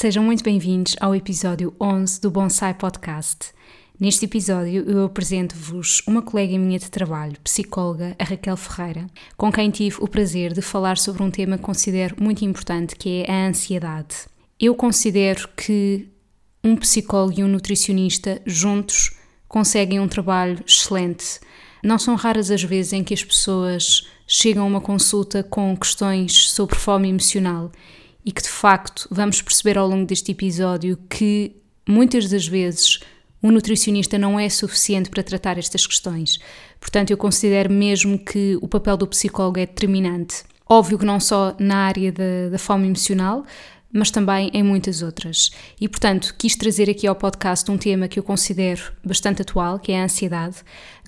Sejam muito bem-vindos ao episódio 11 do Bonsai Podcast. Neste episódio, eu apresento-vos uma colega minha de trabalho, psicóloga, a Raquel Ferreira, com quem tive o prazer de falar sobre um tema que considero muito importante, que é a ansiedade. Eu considero que um psicólogo e um nutricionista juntos conseguem um trabalho excelente. Não são raras as vezes em que as pessoas chegam a uma consulta com questões sobre fome emocional e que de facto vamos perceber ao longo deste episódio que muitas das vezes um nutricionista não é suficiente para tratar estas questões. Portanto, eu considero mesmo que o papel do psicólogo é determinante. Óbvio que não só na área da, da fome emocional, mas também em muitas outras. E, portanto, quis trazer aqui ao podcast um tema que eu considero bastante atual, que é a ansiedade.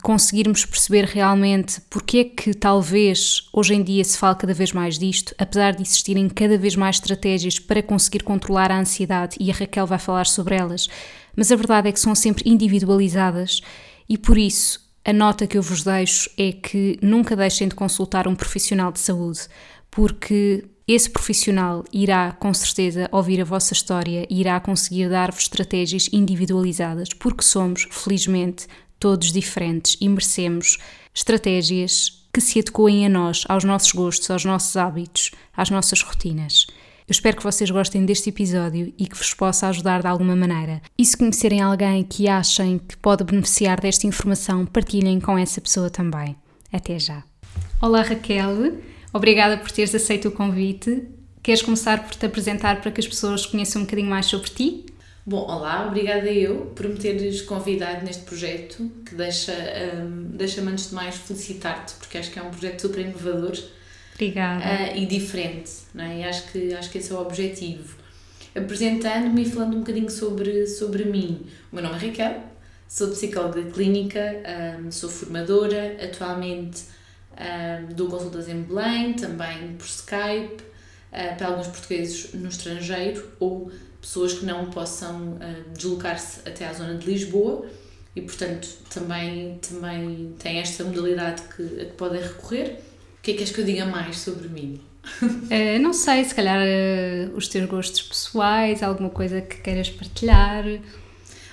Conseguirmos perceber realmente porque é que talvez hoje em dia se fala cada vez mais disto, apesar de existirem cada vez mais estratégias para conseguir controlar a ansiedade, e a Raquel vai falar sobre elas, mas a verdade é que são sempre individualizadas e por isso a nota que eu vos deixo é que nunca deixem de consultar um profissional de saúde, porque esse profissional irá, com certeza, ouvir a vossa história e irá conseguir dar-vos estratégias individualizadas, porque somos, felizmente, todos diferentes e merecemos estratégias que se adequem a nós, aos nossos gostos, aos nossos hábitos, às nossas rotinas. Eu espero que vocês gostem deste episódio e que vos possa ajudar de alguma maneira. E se conhecerem alguém que achem que pode beneficiar desta informação, partilhem com essa pessoa também. Até já. Olá Raquel, Obrigada por teres aceito o convite. Queres começar por te apresentar para que as pessoas conheçam um bocadinho mais sobre ti? Bom, olá, obrigada eu por me teres convidado neste projeto que deixa, um, deixa-me antes de mais felicitar-te, porque acho que é um projeto super inovador obrigada. Uh, e diferente, não é? E acho que, acho que esse é o objetivo. Apresentando-me e falando um bocadinho sobre, sobre mim. O meu nome é Raquel, sou psicóloga clínica, um, sou formadora, atualmente um, dou consultas em Belém, também por Skype, uh, para alguns portugueses no estrangeiro ou pessoas que não possam uh, deslocar-se até à zona de Lisboa e, portanto, também, também tem esta modalidade que, a que podem recorrer. O que é que és que eu diga mais sobre mim? Uh, não sei, se calhar uh, os teus gostos pessoais, alguma coisa que queiras partilhar.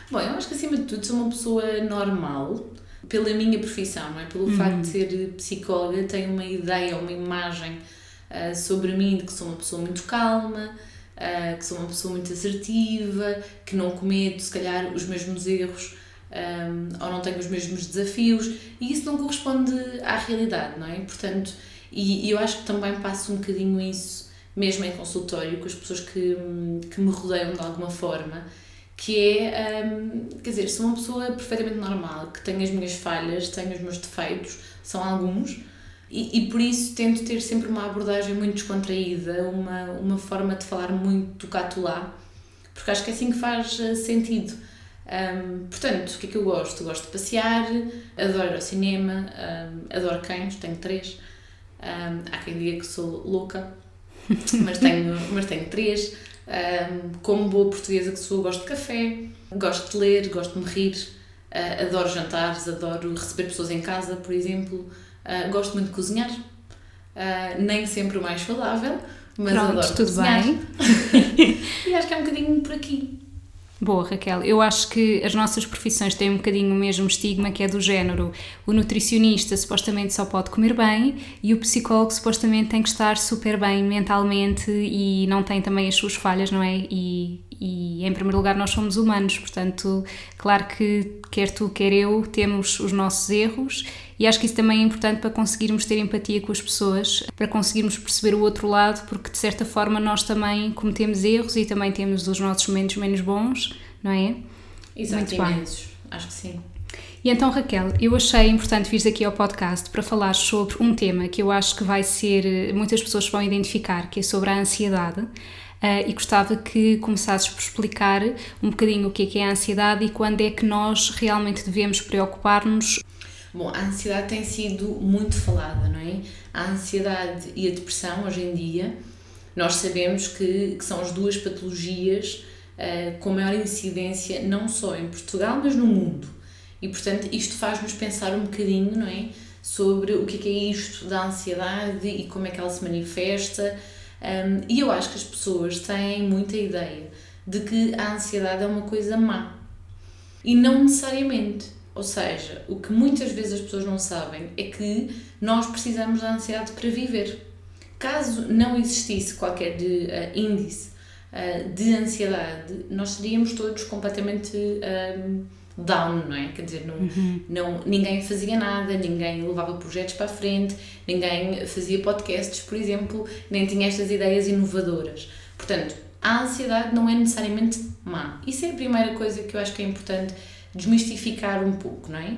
Bom, eu acho que acima de tudo sou uma pessoa normal, pela minha profissão, não é? Pelo uhum. facto de ser psicóloga, tenho uma ideia, uma imagem uh, sobre mim de que sou uma pessoa muito calma, uh, que sou uma pessoa muito assertiva, que não cometo, se calhar, os mesmos erros um, ou não tenho os mesmos desafios e isso não corresponde à realidade, não é? Portanto, e, e eu acho que também passo um bocadinho isso mesmo em consultório com as pessoas que, que me rodeiam de alguma forma que é, um, quer dizer, sou uma pessoa perfeitamente normal, que tenho as minhas falhas, tenho os meus defeitos, são alguns, e, e por isso tento ter sempre uma abordagem muito descontraída, uma, uma forma de falar muito do catulá, porque acho que é assim que faz uh, sentido. Um, portanto, o que é que eu gosto? Gosto de passear, adoro ir ao cinema, um, adoro cães, tenho três. Um, há quem diga que sou louca, mas tenho, mas tenho três. Como boa portuguesa que sou, gosto de café, gosto de ler, gosto de me rir, uh, adoro jantares, adoro receber pessoas em casa, por exemplo, uh, gosto muito de cozinhar, uh, nem sempre o mais saudável, mas Pronto, adoro tudo cozinhar. bem. e acho que é um bocadinho por aqui. Boa, Raquel. Eu acho que as nossas profissões têm um bocadinho o mesmo estigma que é do género. O nutricionista supostamente só pode comer bem e o psicólogo supostamente tem que estar super bem mentalmente e não tem também as suas falhas, não é? E, e em primeiro lugar nós somos humanos, portanto, claro que quer tu, quer eu, temos os nossos erros e acho que isso também é importante para conseguirmos ter empatia com as pessoas, para conseguirmos perceber o outro lado, porque de certa forma nós também cometemos erros e também temos os nossos momentos menos bons, não é? Exato, Muito bem. Acho que sim. E então, Raquel, eu achei importante vir aqui ao podcast para falar sobre um tema que eu acho que vai ser, muitas pessoas vão identificar, que é sobre a ansiedade. Uh, e gostava que começasses por explicar um bocadinho o que é, que é a ansiedade e quando é que nós realmente devemos preocupar-nos. Bom, a ansiedade tem sido muito falada, não é? A ansiedade e a depressão, hoje em dia, nós sabemos que, que são as duas patologias uh, com maior incidência, não só em Portugal, mas no mundo. E, portanto, isto faz-nos pensar um bocadinho, não é? Sobre o que é, que é isto da ansiedade e como é que ela se manifesta. Um, e eu acho que as pessoas têm muita ideia de que a ansiedade é uma coisa má. E não necessariamente. Ou seja, o que muitas vezes as pessoas não sabem é que nós precisamos da ansiedade para viver. Caso não existisse qualquer de, uh, índice uh, de ansiedade, nós seríamos todos completamente down, não é? Quer dizer, não, uhum. não, ninguém fazia nada, ninguém levava projetos para a frente, ninguém fazia podcasts, por exemplo, nem tinha estas ideias inovadoras. Portanto, a ansiedade não é necessariamente má. Isso é a primeira coisa que eu acho que é importante desmistificar um pouco, não é?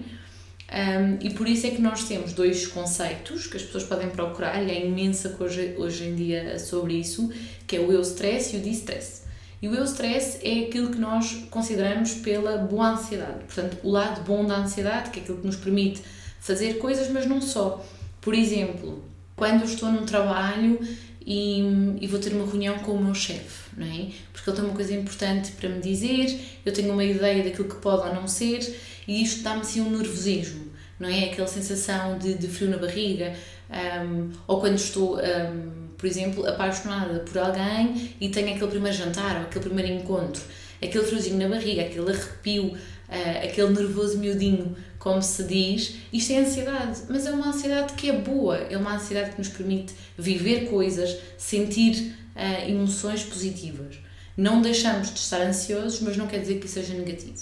Um, e por isso é que nós temos dois conceitos que as pessoas podem procurar, e é imensa coisa hoje em dia sobre isso, que é o eu stress e o distress. E o eu stress é aquilo que nós consideramos pela boa ansiedade. Portanto, o lado bom da ansiedade, que é aquilo que nos permite fazer coisas, mas não só. Por exemplo, quando eu estou num trabalho e, e vou ter uma reunião com o meu chefe, não é? Porque ele tem uma coisa importante para me dizer, eu tenho uma ideia daquilo que pode ou não ser, e isto dá-me assim um nervosismo, não é? Aquela sensação de, de frio na barriga, um, ou quando estou. Um, por exemplo, apaixonada por alguém e tenho aquele primeiro jantar ou aquele primeiro encontro, aquele friozinho na barriga, aquele arrepio, uh, aquele nervoso miudinho, como se diz, isto é ansiedade, mas é uma ansiedade que é boa, é uma ansiedade que nos permite viver coisas, sentir uh, emoções positivas. Não deixamos de estar ansiosos, mas não quer dizer que isso seja negativo.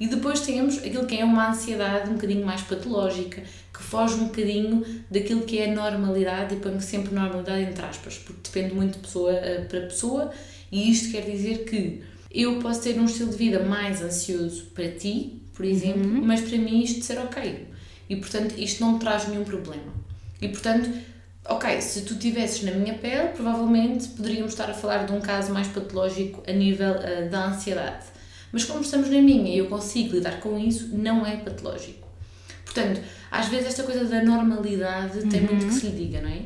E depois temos aquilo que é uma ansiedade um bocadinho mais patológica, que foge um bocadinho daquilo que é normalidade, e ponho sempre normalidade entre aspas, porque depende muito de pessoa eh, para pessoa, e isto quer dizer que eu posso ter um estilo de vida mais ansioso para ti, por exemplo, uhum. mas para mim isto ser ok. E portanto isto não me traz nenhum problema. E portanto, ok, se tu estivesses na minha pele, provavelmente poderíamos estar a falar de um caso mais patológico a nível uh, da ansiedade. Mas como estamos na minha e eu consigo lidar com isso, não é patológico. Portanto, às vezes esta coisa da normalidade tem muito que se lhe diga, não é?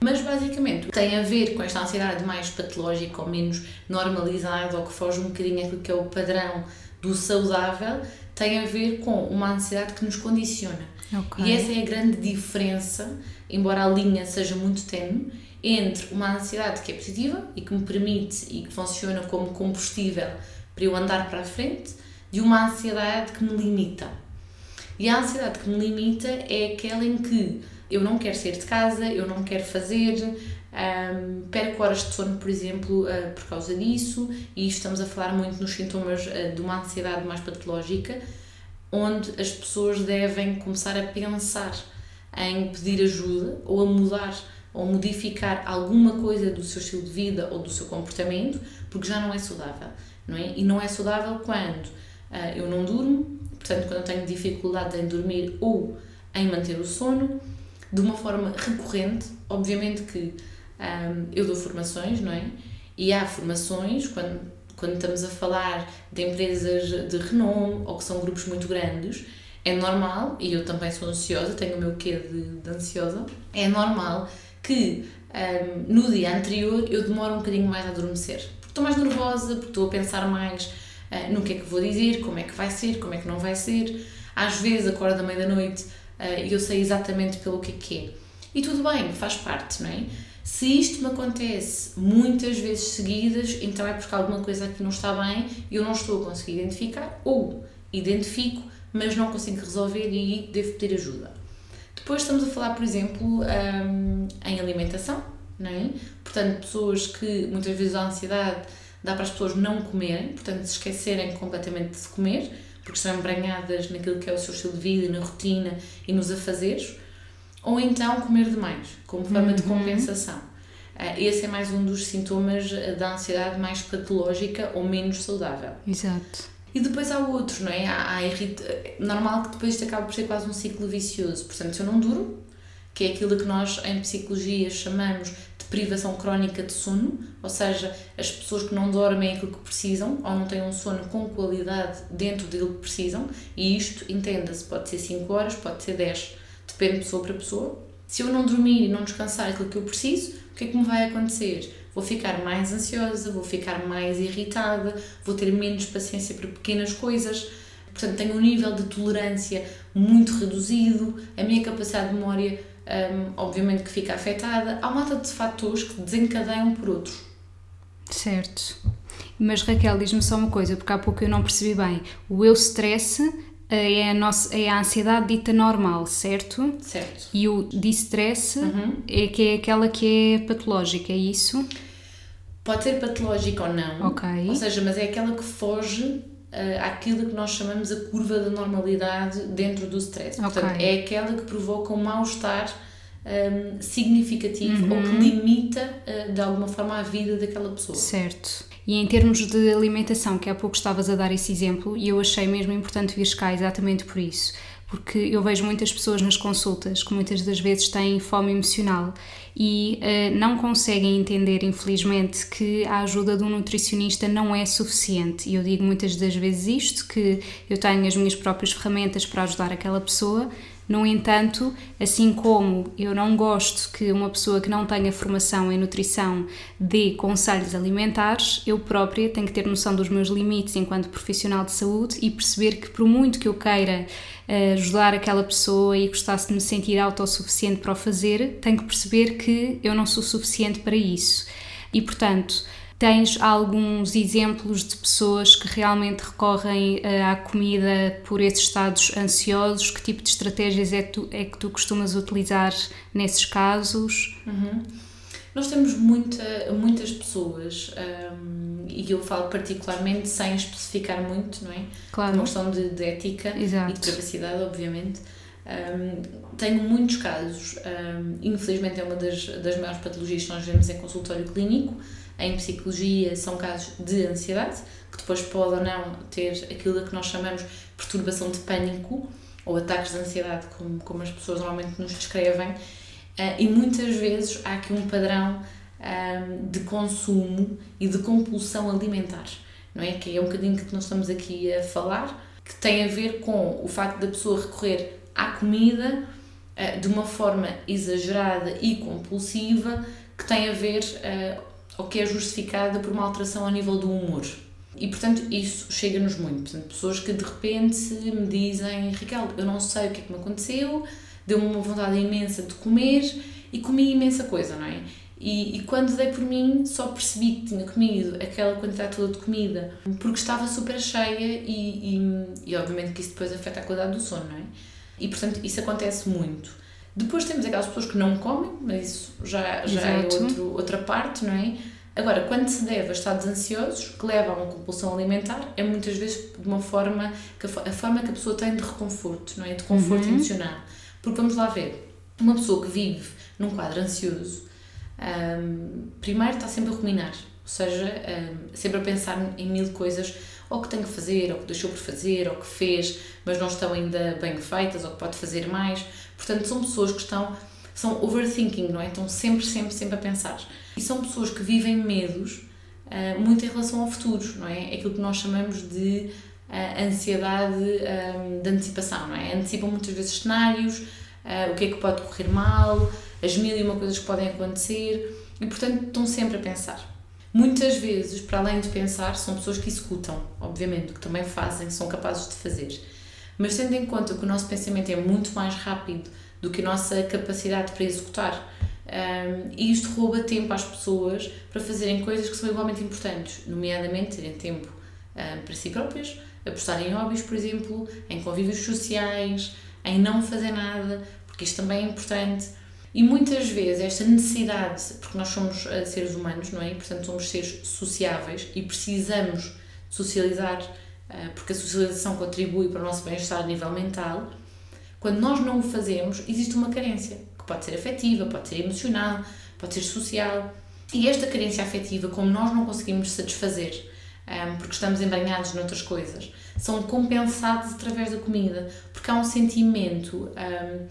Mas basicamente tem a ver com esta ansiedade mais patológica ou menos normalizada ou que foge um bocadinho aquilo que é o padrão do saudável, tem a ver com uma ansiedade que nos condiciona. Okay. E essa é a grande diferença, embora a linha seja muito tenue, entre uma ansiedade que é positiva e que me permite e que funciona como combustível para eu andar para a frente, de uma ansiedade que me limita. E a ansiedade que me limita é aquela em que eu não quero sair de casa, eu não quero fazer, um, perco horas de sono, por exemplo, uh, por causa disso, e estamos a falar muito nos sintomas uh, de uma ansiedade mais patológica, onde as pessoas devem começar a pensar em pedir ajuda ou a mudar ou modificar alguma coisa do seu estilo de vida ou do seu comportamento, porque já não é saudável não é? E não é saudável quando uh, eu não durmo, portanto, quando eu tenho dificuldade em dormir ou em manter o sono, de uma forma recorrente. Obviamente que um, ah, eu dou formações, não é? E há formações, quando, quando estamos a falar de empresas de renome ou que são grupos muito grandes, é normal, e eu também sou ansiosa, tenho o meu quê de, de ansiosa, é normal que um, ah, no dia anterior eu demore um bocadinho mais a adormecer estou mais nervosa, porque estou a pensar mais uh, no que é que vou dizer, como é que vai ser, como é que não vai ser. Às vezes acordo à meia-da-noite uh, e eu sei exatamente pelo que é que é. E tudo bem, faz parte, não é? Se isto me acontece muitas vezes seguidas, então é porque alguma coisa aqui não está bem e eu não estou a conseguir identificar, ou identifico, mas não consigo resolver e devo pedir ajuda. Depois estamos a falar, por exemplo, um, em alimentação, não é? Portanto, pessoas que muitas vezes a ansiedade dá para as pessoas não comerem, portanto, se esquecerem completamente de comer, porque estão embranhadas naquilo que é o seu estilo de vida, na rotina e nos afazeres, ou então comer demais, como forma uhum. de compensação. Uh, esse é mais um dos sintomas da ansiedade mais patológica ou menos saudável. Exato. E depois há outros, não é? Há, há irrita... Normal que depois isto acabe por ser quase um ciclo vicioso. Portanto, se eu não duro, que é aquilo que nós em psicologia chamamos de privação crónica de sono, ou seja, as pessoas que não dormem aquilo que precisam ou não têm um sono com qualidade dentro daquilo que precisam, e isto, entenda-se, pode ser 5 horas, pode ser 10, depende de pessoa para pessoa. Se eu não dormir e não descansar aquilo que eu preciso, o que é que me vai acontecer? Vou ficar mais ansiosa, vou ficar mais irritada, vou ter menos paciência para pequenas coisas, portanto, tenho um nível de tolerância muito reduzido, a minha capacidade de memória, um, obviamente, que fica afetada. Há uma data de fatores que desencadeiam por outros. Certo. Mas Raquel, diz-me só uma coisa, porque há pouco eu não percebi bem. O eu stress é a, nossa, é a ansiedade dita normal, certo? Certo. E o distress uhum. é que é aquela que é patológica, é isso? Pode ser patológica ou não. Ok. Ou seja, mas é aquela que foge uh, àquilo que nós chamamos a curva da normalidade dentro do stress. Okay. Portanto, é aquela que provoca um mal-estar um, significativo uhum. ou que limita uh, de alguma forma a vida daquela pessoa. Certo. E em termos de alimentação, que há pouco estavas a dar esse exemplo, e eu achei mesmo importante vir cá exatamente por isso, porque eu vejo muitas pessoas nas consultas que muitas das vezes têm fome emocional e uh, não conseguem entender, infelizmente, que a ajuda de um nutricionista não é suficiente. E eu digo muitas das vezes isto, que eu tenho as minhas próprias ferramentas para ajudar aquela pessoa, no entanto, assim como eu não gosto que uma pessoa que não tenha formação em nutrição dê conselhos alimentares, eu própria tenho que ter noção dos meus limites enquanto profissional de saúde e perceber que, por muito que eu queira eh, ajudar aquela pessoa e gostasse de me sentir autossuficiente para o fazer, tenho que perceber que eu não sou suficiente para isso. E, portanto, Tens alguns exemplos de pessoas que realmente recorrem eh, à comida por esses estados ansiosos? Que tipo de estratégias é, tu, é que tu costumas utilizar nesses casos? Uhum. Nós temos muita, muitas pessoas, um, e eu falo particularmente sem especificar muito, não é? Claro. Uma questão de, de ética Exato. e de privacidade, obviamente. Um, tenho muitos casos, um, infelizmente é uma das, das maiores patologias que nós vemos em consultório clínico, em psicologia são casos de ansiedade, que depois pode ou não ter aquilo que nós chamamos de perturbação de pânico ou ataques de ansiedade, como, como as pessoas normalmente nos descrevem, uh, e muitas vezes há aqui um padrão um, de consumo e de compulsão alimentar, não é? Que é um bocadinho que nós estamos aqui a falar, que tem a ver com o facto da pessoa recorrer à comida uh, de uma forma exagerada e compulsiva, que tem a ver uh, ou que é justificada por uma alteração a nível do humor. E portanto isso chega-nos muito. Portanto, pessoas que de repente me dizem: Raquel, eu não sei o que é que me aconteceu, deu-me uma vontade imensa de comer e comi imensa coisa, não é? E, e, quando dei por mim, só percebi que tinha comido aquela quantidade toda de comida porque estava super cheia e, e, e obviamente que isso depois afeta a qualidade do sono, não é? E portanto isso acontece muito. Depois temos aquelas pessoas que não comem, mas isso já, já é outro, outra parte, não é? Agora, quando se deve a estados ansiosos, que levam a uma compulsão alimentar, é muitas vezes de uma forma, que a, forma que a pessoa tem de reconforto, não é? De conforto uhum. emocional. Porque vamos lá ver, uma pessoa que vive num quadro ansioso, um, primeiro está sempre a ruminar, ou seja, um, sempre a pensar em mil coisas, ou que tem que fazer, ou que deixou por fazer, ou que fez, mas não estão ainda bem feitas, ou que pode fazer mais. Portanto, são pessoas que estão, são overthinking, não é? Estão sempre, sempre, sempre a pensar. E são pessoas que vivem medos uh, muito em relação ao futuro, não é? É aquilo que nós chamamos de uh, ansiedade um, de antecipação, não é? Antecipam muitas vezes cenários, uh, o que é que pode correr mal, as mil e uma coisas que podem acontecer e, portanto, estão sempre a pensar. Muitas vezes, para além de pensar, são pessoas que executam, obviamente, que também fazem, são capazes de fazer. Mas tendo em conta que o nosso pensamento é muito mais rápido do que a nossa capacidade para executar, um, e isto rouba tempo às pessoas para fazerem coisas que são igualmente importantes, nomeadamente terem tempo um, para si próprias, apostar em hobbies, por exemplo, em convívios sociais, em não fazer nada, porque isto também é importante. E muitas vezes esta necessidade, porque nós somos uh, seres humanos, não é? E, portanto, somos seres sociáveis e precisamos socializar, uh, porque a socialização contribui para o nosso bem-estar a nível mental. Quando nós não o fazemos, existe uma carência, que pode ser afetiva, pode ser emocional, pode ser social. E esta carência afetiva, como nós não conseguimos satisfazer um, porque estamos embranhados noutras coisas, são compensados através da comida, porque há um sentimento um,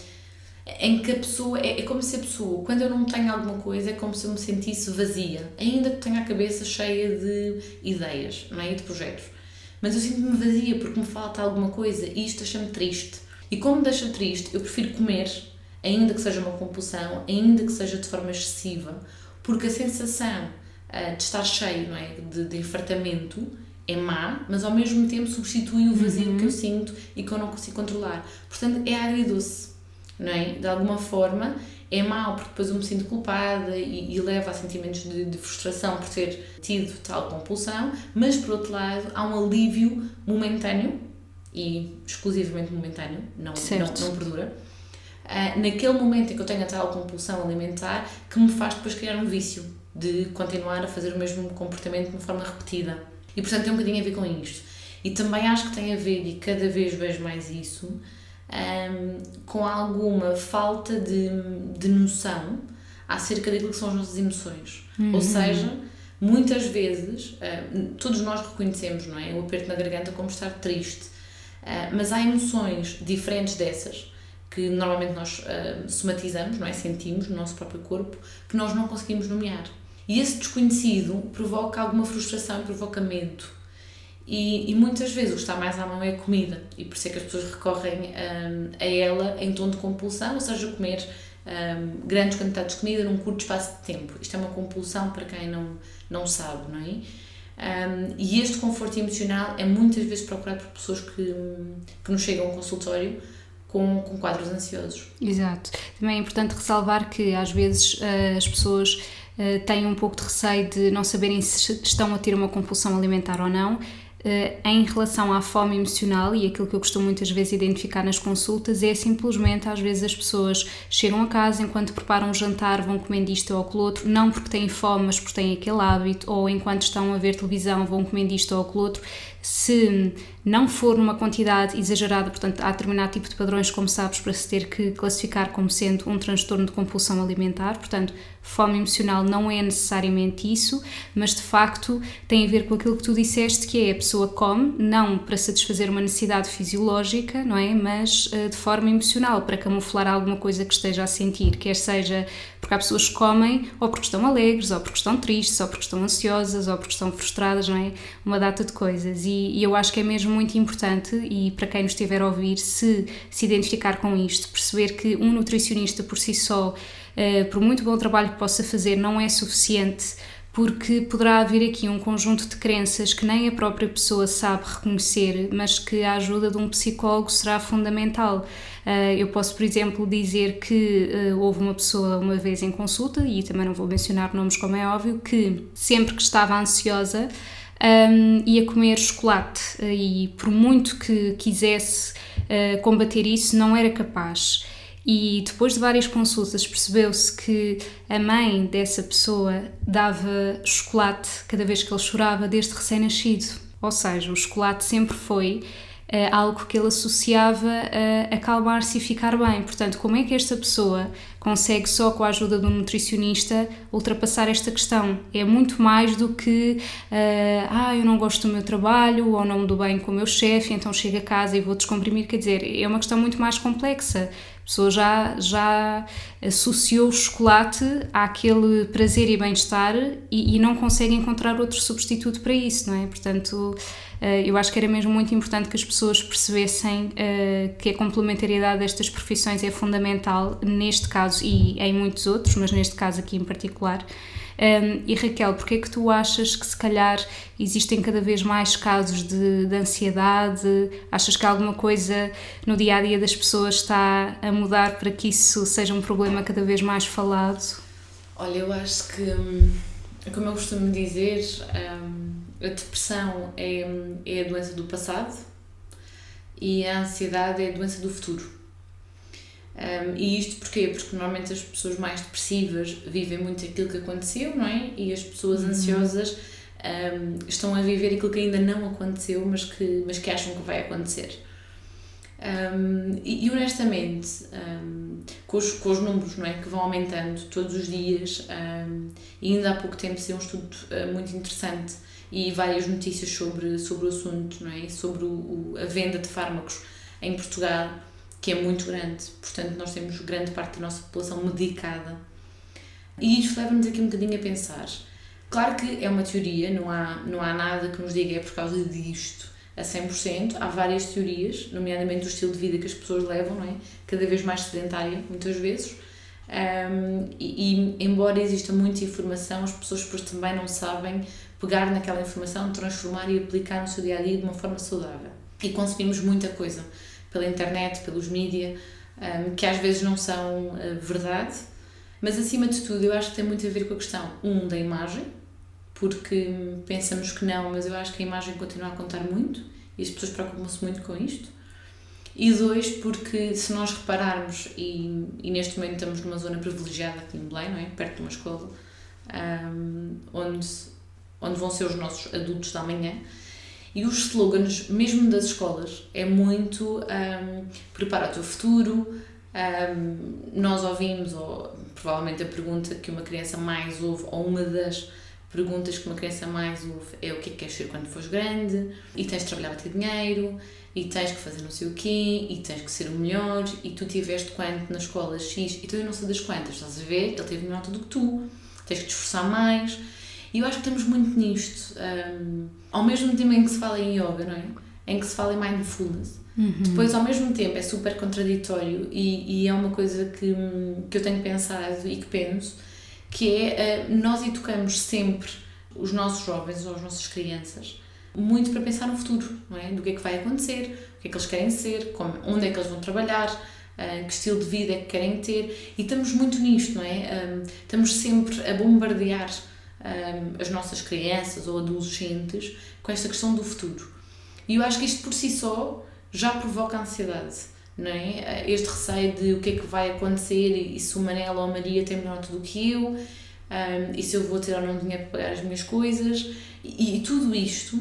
em que a pessoa, é, é, como se a pessoa, quando eu não tenho alguma coisa, é como se eu me sentisse vazia, ainda que tenha a cabeça cheia de ideias não é? e de projetos. Mas eu sinto-me vazia porque me falta alguma coisa e isto deixa-me triste. E como me deixa triste, eu prefiro comer, ainda que seja uma compulsão, ainda que seja de forma excessiva, porque a sensação uh, de estar cheio, não é? de, de infartamento, é má, mas ao mesmo tempo substitui o vazio uhum. que eu sinto e que eu não consigo controlar. Portanto, é agridoce, não é? De alguma forma é mau porque depois eu me sinto culpada e, e leva a sentimentos de, de, frustração por ter tido tal compulsão, mas por outro lado há um alívio momentâneo e exclusivamente momentâneo, não, não, não perdura. Uh, naquele momento em que eu tenho a tal compulsão alimentar que me faz depois criar um vício de continuar a fazer o mesmo comportamento de uma forma repetida. E portanto tem um bocadinho a ver com isto. E também acho que tem a ver, e cada vez vejo mais isso, um, com alguma falta de, de noção acerca daquilo que são as nossas emoções. Uhum. Ou seja, muitas vezes, uh, todos nós reconhecemos, não é? O aperto na garganta como estar triste. Uh, mas há emoções diferentes dessas que normalmente nós uh, somatizamos, não é? Sentimos no nosso próprio corpo, que nós não conseguimos nomear. E esse desconhecido provoca alguma frustração provoca medo. E, e, muitas vezes o que está mais à mão é a comida, e por isso é que as pessoas recorrem um, a ela em tom de compulsão, ou seja, comer um, grandes quantidades de comida num curto espaço de tempo. Isto é uma compulsão para quem não, não sabe, não é? Um, e este conforto emocional é muitas vezes procurado por pessoas que, que nos chegam ao consultório com, com quadros ansiosos. Exato. Também é importante ressalvar que às vezes uh, as pessoas uh, têm um pouco de receio de não saberem se estão a ter uma compulsão alimentar ou não em relação à fome emocional e aquilo que eu costumo muitas vezes identificar nas consultas é simplesmente às vezes as pessoas chegam a casa enquanto preparam um jantar vão comendo isto ou aquilo outro, não porque têm fome mas porque têm aquele hábito ou enquanto estão a ver televisão vão comendo isto ou aquilo outro se não for numa quantidade exagerada, portanto, há determinado tipo de padrões, como sabes, para se ter que classificar como sendo um transtorno de compulsão alimentar, portanto, fome emocional não é necessariamente isso, mas de facto tem a ver com aquilo que tu disseste, que é a pessoa come, não para satisfazer uma necessidade fisiológica, não é? Mas uh, de forma emocional, para camuflar alguma coisa que esteja a sentir, quer seja porque há pessoas que comem ou porque estão alegres, ou porque estão tristes, ou porque estão ansiosas, ou porque estão frustradas, não é? Uma data de coisas. E, e eu acho que é mesmo muito importante, e para quem nos estiver a ouvir, se se identificar com isto, perceber que um nutricionista por si só, uh, por muito bom trabalho que possa fazer, não é suficiente porque poderá haver aqui um conjunto de crenças que nem a própria pessoa sabe reconhecer, mas que a ajuda de um psicólogo será fundamental. Uh, eu posso, por exemplo, dizer que uh, houve uma pessoa uma vez em consulta, e também não vou mencionar nomes como é óbvio, que sempre que estava ansiosa um, ia comer chocolate uh, e por muito que quisesse combater isso, não era capaz. E depois de várias consultas percebeu-se que a mãe dessa pessoa dava chocolate cada vez que ele chorava desde recém-nascido. Ou seja, o chocolate sempre foi uh, algo que ele associava a acalmar-se e ficar bem. Portanto, como é que esta pessoa consegue só com a ajuda de um nutricionista ultrapassar esta questão? É muito mais do que uh, ah, eu não gosto do meu trabalho ou não me dou bem com o meu chefe, então chego a casa e vou descomprimir. Quer dizer, é uma questão muito mais complexa. A pessoa já, já associou o chocolate àquele prazer e bem-estar e, e, não consegue encontrar outro substituto para isso, não é? Portanto, eh, eu acho que era mesmo muito importante que as pessoas percebessem eh, que a complementariedade destas profissões é fundamental neste caso e em muitos outros, mas neste caso aqui em particular um, e Raquel, porquê é que tu achas que se calhar existem cada vez mais casos de, de ansiedade? Achas que alguma coisa no dia a dia das pessoas está a mudar para que isso seja um problema cada vez mais falado? Olha, eu acho que, hum, como eu costumo dizer, hum, a depressão é, é a doença do passado e a ansiedade é a doença do futuro. Um, e isto porquê? Porque normalmente as pessoas mais depressivas vivem muito aquilo que aconteceu, não é? E as pessoas uhum. ansiosas um, estão a viver aquilo que ainda não aconteceu, mas que, mas que acham que vai acontecer. Um, e, e, honestamente, com, os, com os números não é, que vão aumentando todos os dias, e ainda há pouco tempo saiu um estudo uh, muito interessante e várias notícias sobre, sobre o assunto, não é? sobre o, o, a venda de fármacos em Portugal, que é muito grande. Portanto, nós temos grande parte da nossa população medicada. E isto leva-nos aqui um bocadinho a pensar. Claro que é uma teoria, não há, não há nada que nos diga é por causa disto a 100%. Há várias teorias, nomeadamente o estilo de vida que as pessoas levam, não é? Cada vez mais sedentária, muitas vezes. Um, e, e, embora exista muita informação, as pessoas depois também não sabem pegar naquela informação, transformar e aplicar no seu dia a dia de uma forma saudável. E consumimos muita coisa pela internet, pelos mídias, um, que às vezes não são uh, verdade, mas acima de tudo eu acho que tem muito a ver com a questão, um, da imagem, porque pensamos que não, mas eu acho que a imagem continua a contar muito e as pessoas preocupam-se muito com isto. E dois, porque se nós repararmos, e, e neste momento estamos numa zona privilegiada aqui em Belém, não é? perto de uma escola, um, onde, onde vão ser os nossos adultos da manhã, e os slogans, mesmo das escolas, é muito um, prepara o teu futuro. Um, nós ouvimos, ou provavelmente a pergunta que uma criança mais ouve, ou uma das perguntas que uma criança mais ouve é o que é que queres ser quando fores grande, e tens de trabalhar para ter dinheiro, e tens que fazer não sei o quê, e tens que ser o melhor, e tu tiveste quanto na escola X, e tu não sei das quantas, estás a ver? Ele teve melhor do que tu, tens que te esforçar mais. E eu acho que estamos muito nisto. Um, ao mesmo tempo em que se fala em yoga, não é? Em que se fala em mindfulness. Uhum. Depois, ao mesmo tempo, é super contraditório e, e é uma coisa que, que eu tenho pensado e que penso que é uh, nós educamos sempre os nossos jovens ou as nossas crianças muito para pensar no futuro, não é? Do que é que vai acontecer, o que é que eles querem ser, como, onde é que eles vão trabalhar, uh, que estilo de vida é que querem ter e estamos muito nisto, não é? Um, estamos sempre a bombardear um, as nossas crianças ou adolescentes com esta questão do futuro. E eu acho que isto por si só já provoca ansiedade não é? Este receio de o que é que vai acontecer e, se o Manela ou a Maria tem melhor do que eu, um, e se eu vou ter ou não dinheiro para pagar as minhas coisas, e, e, tudo isto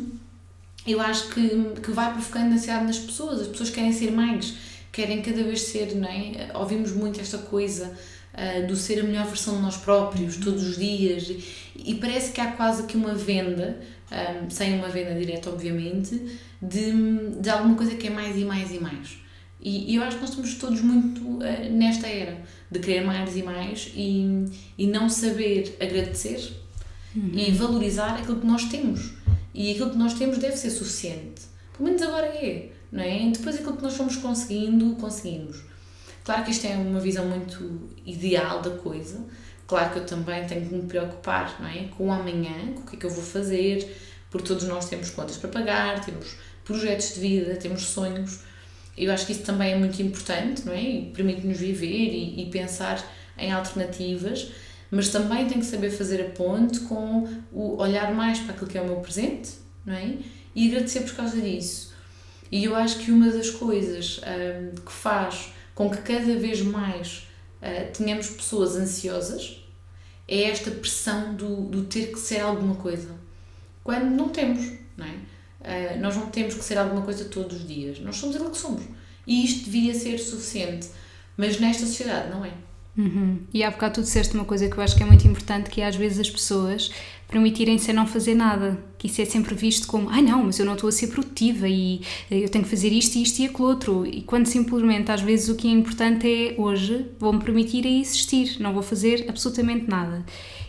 eu acho que, que vai provocando ansiedade nas pessoas. As pessoas querem ser mais, querem cada vez ser, não é? Ouvimos muito esta coisa uh, do ser a melhor versão de nós próprios todos os dias, e, parece que há quase que uma venda, um, sem uma venda direta, obviamente, de, de alguma coisa que é mais e mais e mais. E, e, eu acho que nós estamos todos muito uh, nesta era de querer mais e mais e, e não saber agradecer uhum. e valorizar aquilo que nós temos. E aquilo que nós temos deve ser suficiente. Pelo menos agora é, não é? Depois aquilo que nós fomos conseguindo, conseguimos. Claro que isto é uma visão muito ideal da coisa. Claro que eu também tenho que me preocupar, não é? Com o amanhã, com o que é que eu vou fazer, porque todos nós temos contas para pagar, temos projetos de vida, temos sonhos eu acho que isso também é muito importante, não é? E permite-nos viver e, e, pensar em alternativas, mas também tem que saber fazer a ponte com o olhar mais para aquilo que é o meu presente, não é? E agradecer por causa disso. E eu acho que uma das coisas um, que faz com que cada vez mais uh, tenhamos pessoas ansiosas é esta pressão do, do ter que ser alguma coisa. Quando não temos, não é? Uh, nós não temos que ser alguma coisa todos os dias. Nós somos aquilo que somos. E isto devia ser suficiente. Mas nesta sociedade não é. Uhum. E há bocado tu disseste uma coisa que eu acho que é muito importante, que é às vezes as pessoas permitirem-se a não fazer nada, que isso é sempre visto como, ai ah, não, mas eu não estou a ser produtiva e eu tenho que fazer isto, isto e aquilo outro, e quando simplesmente às vezes o que é importante é hoje vou-me permitir a existir, não vou fazer absolutamente nada.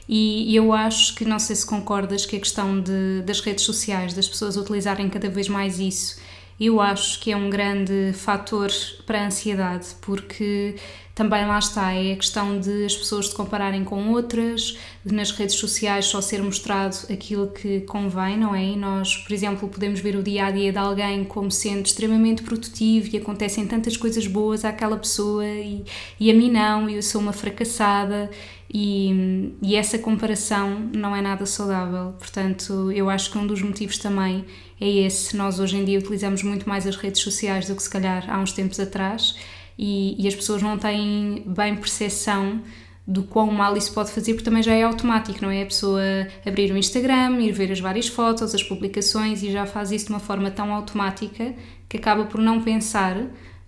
E eu acho que, não sei se concordas, que a questão de, das redes sociais, das pessoas utilizarem cada vez mais isso, eu acho que é um grande fator para a ansiedade, porque também lá está, é a questão de as pessoas se compararem com outras, de nas redes sociais só ser mostrado aquilo que convém, não é? E nós, por exemplo, podemos ver o dia a dia de alguém como sendo extremamente produtivo e acontecem tantas coisas boas àquela pessoa e, e a mim não, eu sou uma fracassada. E, e essa comparação não é nada saudável. Portanto, eu acho que um dos motivos também é esse. Nós hoje em dia utilizamos muito mais as redes sociais do que se calhar há uns tempos atrás e, e as pessoas não têm bem percepção do quão mal isso pode fazer, porque também já é automático, não é? A pessoa abrir o Instagram, ir ver as várias fotos, as publicações e já faz isso de uma forma tão automática que acaba por não pensar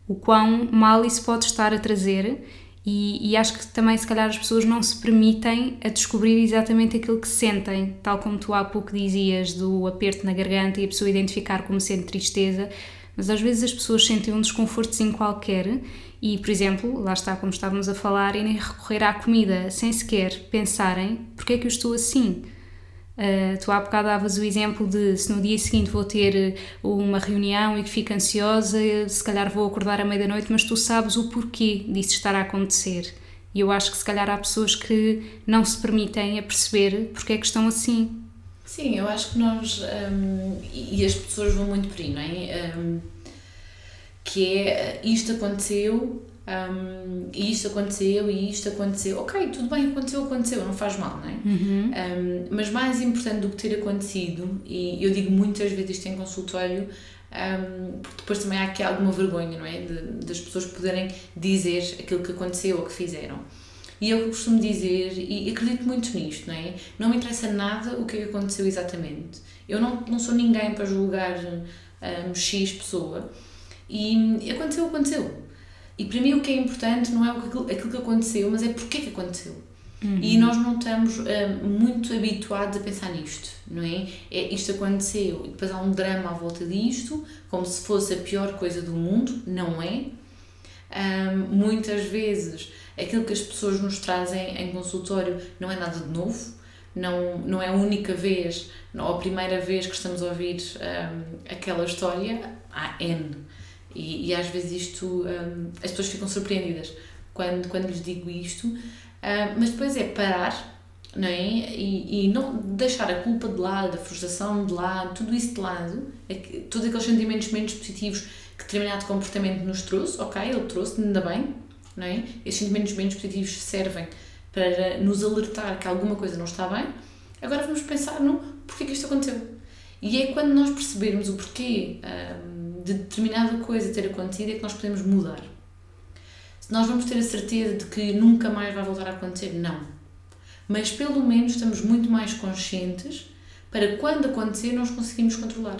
o quão mal isso pode estar a trazer e, e, acho que também, se calhar, as pessoas não se permitem a descobrir exatamente aquilo que sentem, tal como tu há pouco dizias do aperto na garganta e a pessoa identificar como sendo tristeza, mas às vezes as pessoas sentem um desconfortozinho qualquer e, por exemplo, lá está como estávamos a falar, irem recorrer à comida sem sequer pensarem porque é que eu estou assim Uh, tu há bocado davas o exemplo de se no dia seguinte vou ter eh, uma reunião e que fico ansiosa, se calhar vou acordar à meia-noite, mas tu sabes o porquê disso estar a acontecer. E eu acho que se calhar há pessoas que não se permitem a perceber porque é que estão assim. Sim, eu acho que nós. Um, e as pessoas vão muito por aí, não é? Um, que é isto aconteceu, um, e isto aconteceu e isto aconteceu. Ok, tudo bem, aconteceu, aconteceu, não faz mal, não é? Uhum. Um, mas mais importante do que ter acontecido, e eu digo muitas vezes isto em consultório, um, porque depois também há aqui alguma vergonha, não é? De, das pessoas poderem dizer aquilo que aconteceu ou que fizeram. E eu costumo dizer, e acredito muito nisto, não é? Não me interessa nada o que, é aconteceu exatamente. Eu não, não sou ninguém para julgar um, X pessoa. E aconteceu, aconteceu e para mim o que é importante não é aquilo, aquilo que aconteceu, mas é porque que aconteceu. Uhum. E nós não estamos uh, muito habituados a pensar nisto, não é? é? Isto aconteceu e depois há um drama à volta disto, como se fosse a pior coisa do mundo, não é? Um, muitas vezes aquilo que as pessoas nos trazem em consultório não é nada de novo, não, não é a única vez, ou a primeira vez que estamos a ouvir um, aquela história, há N. E, e às vezes isto, um, as pessoas ficam surpreendidas quando, quando lhes digo isto, uh, mas depois é parar não é? E, e não deixar a culpa de lado, a frustração de lado, tudo isso de lado, é todos aqueles sentimentos menos positivos que determinado comportamento nos trouxe, ok, ele trouxe, ainda bem, não é? Esses sentimentos menos positivos servem para nos alertar que alguma coisa não está bem. Agora vamos pensar no porquê que isto aconteceu. E é quando nós percebermos o porquê um, de determinada coisa ter acontecido é que nós podemos mudar. Se nós vamos ter a certeza de que nunca mais vai voltar a acontecer, não. Mas pelo menos estamos muito mais conscientes para quando acontecer nós conseguimos controlar.